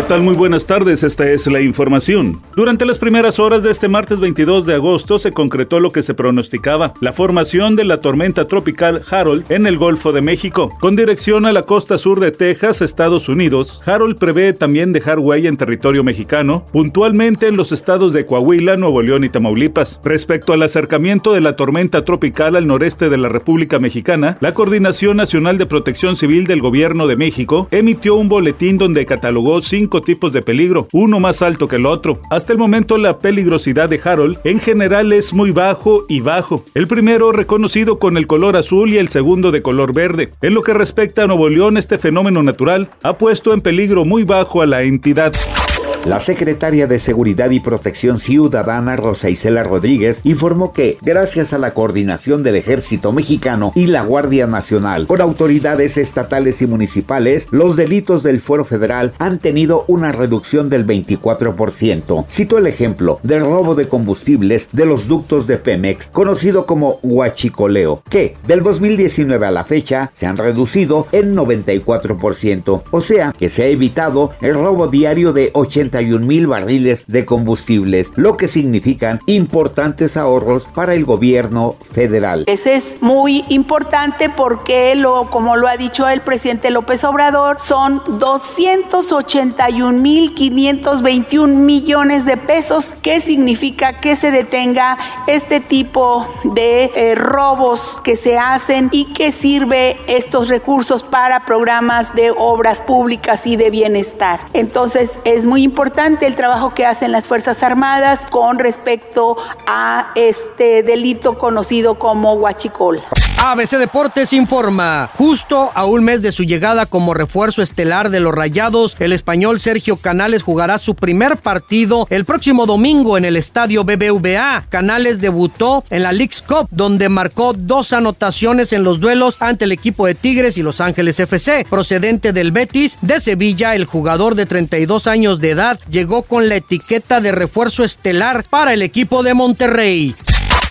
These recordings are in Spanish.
¿Qué tal? Muy buenas tardes, esta es la información. Durante las primeras horas de este martes 22 de agosto se concretó lo que se pronosticaba, la formación de la tormenta tropical Harold en el Golfo de México. Con dirección a la costa sur de Texas, Estados Unidos, Harold prevé también dejar huella en territorio mexicano, puntualmente en los estados de Coahuila, Nuevo León y Tamaulipas. Respecto al acercamiento de la tormenta tropical al noreste de la República Mexicana, la Coordinación Nacional de Protección Civil del Gobierno de México emitió un boletín donde catalogó cinco tipos de peligro, uno más alto que el otro. Hasta el momento la peligrosidad de Harold en general es muy bajo y bajo. El primero reconocido con el color azul y el segundo de color verde. En lo que respecta a Nuevo León, este fenómeno natural ha puesto en peligro muy bajo a la entidad. La secretaria de Seguridad y Protección Ciudadana, Rosa Isela Rodríguez, informó que, gracias a la coordinación del Ejército Mexicano y la Guardia Nacional con autoridades estatales y municipales, los delitos del Fuero Federal han tenido una reducción del 24%. Cito el ejemplo del robo de combustibles de los ductos de Pemex, conocido como huachicoleo, que del 2019 a la fecha se han reducido en 94%, o sea que se ha evitado el robo diario de 80 mil barriles de combustibles, lo que significan importantes ahorros para el gobierno federal. Ese es muy importante porque, lo, como lo ha dicho el presidente López Obrador, son 281 mil 521 millones de pesos, que significa que se detenga este tipo de eh, robos que se hacen y que sirve estos recursos para programas de obras públicas y de bienestar. Entonces es muy importante importante el trabajo que hacen las Fuerzas Armadas con respecto a este delito conocido como huachicol. ABC Deportes informa, justo a un mes de su llegada como refuerzo estelar de los Rayados, el español Sergio Canales jugará su primer partido el próximo domingo en el estadio BBVA. Canales debutó en la League's Cup, donde marcó dos anotaciones en los duelos ante el equipo de Tigres y Los Ángeles FC. Procedente del Betis de Sevilla, el jugador de 32 años de edad llegó con la etiqueta de refuerzo estelar para el equipo de Monterrey.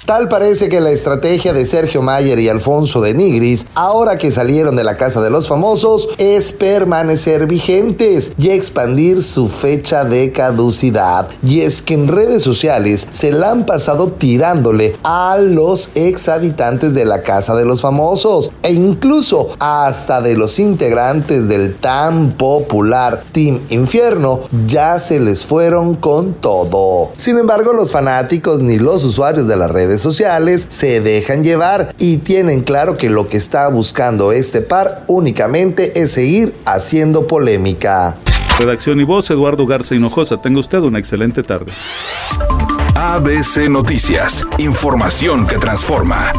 Tal parece que la estrategia de Sergio Mayer y Alfonso de Nigris, ahora que salieron de la casa de los famosos, es permanecer vigentes y expandir su fecha de caducidad. Y es que en redes sociales se la han pasado tirándole a los ex habitantes de la casa de los famosos e incluso hasta de los integrantes del tan popular Team Infierno ya se les fueron con todo. Sin embargo, los fanáticos ni los usuarios de las redes sociales se dejan llevar y tienen claro que lo que está buscando este par únicamente es seguir haciendo polémica. Redacción y voz, Eduardo Garza Hinojosa. Tenga usted una excelente tarde. ABC Noticias, información que transforma.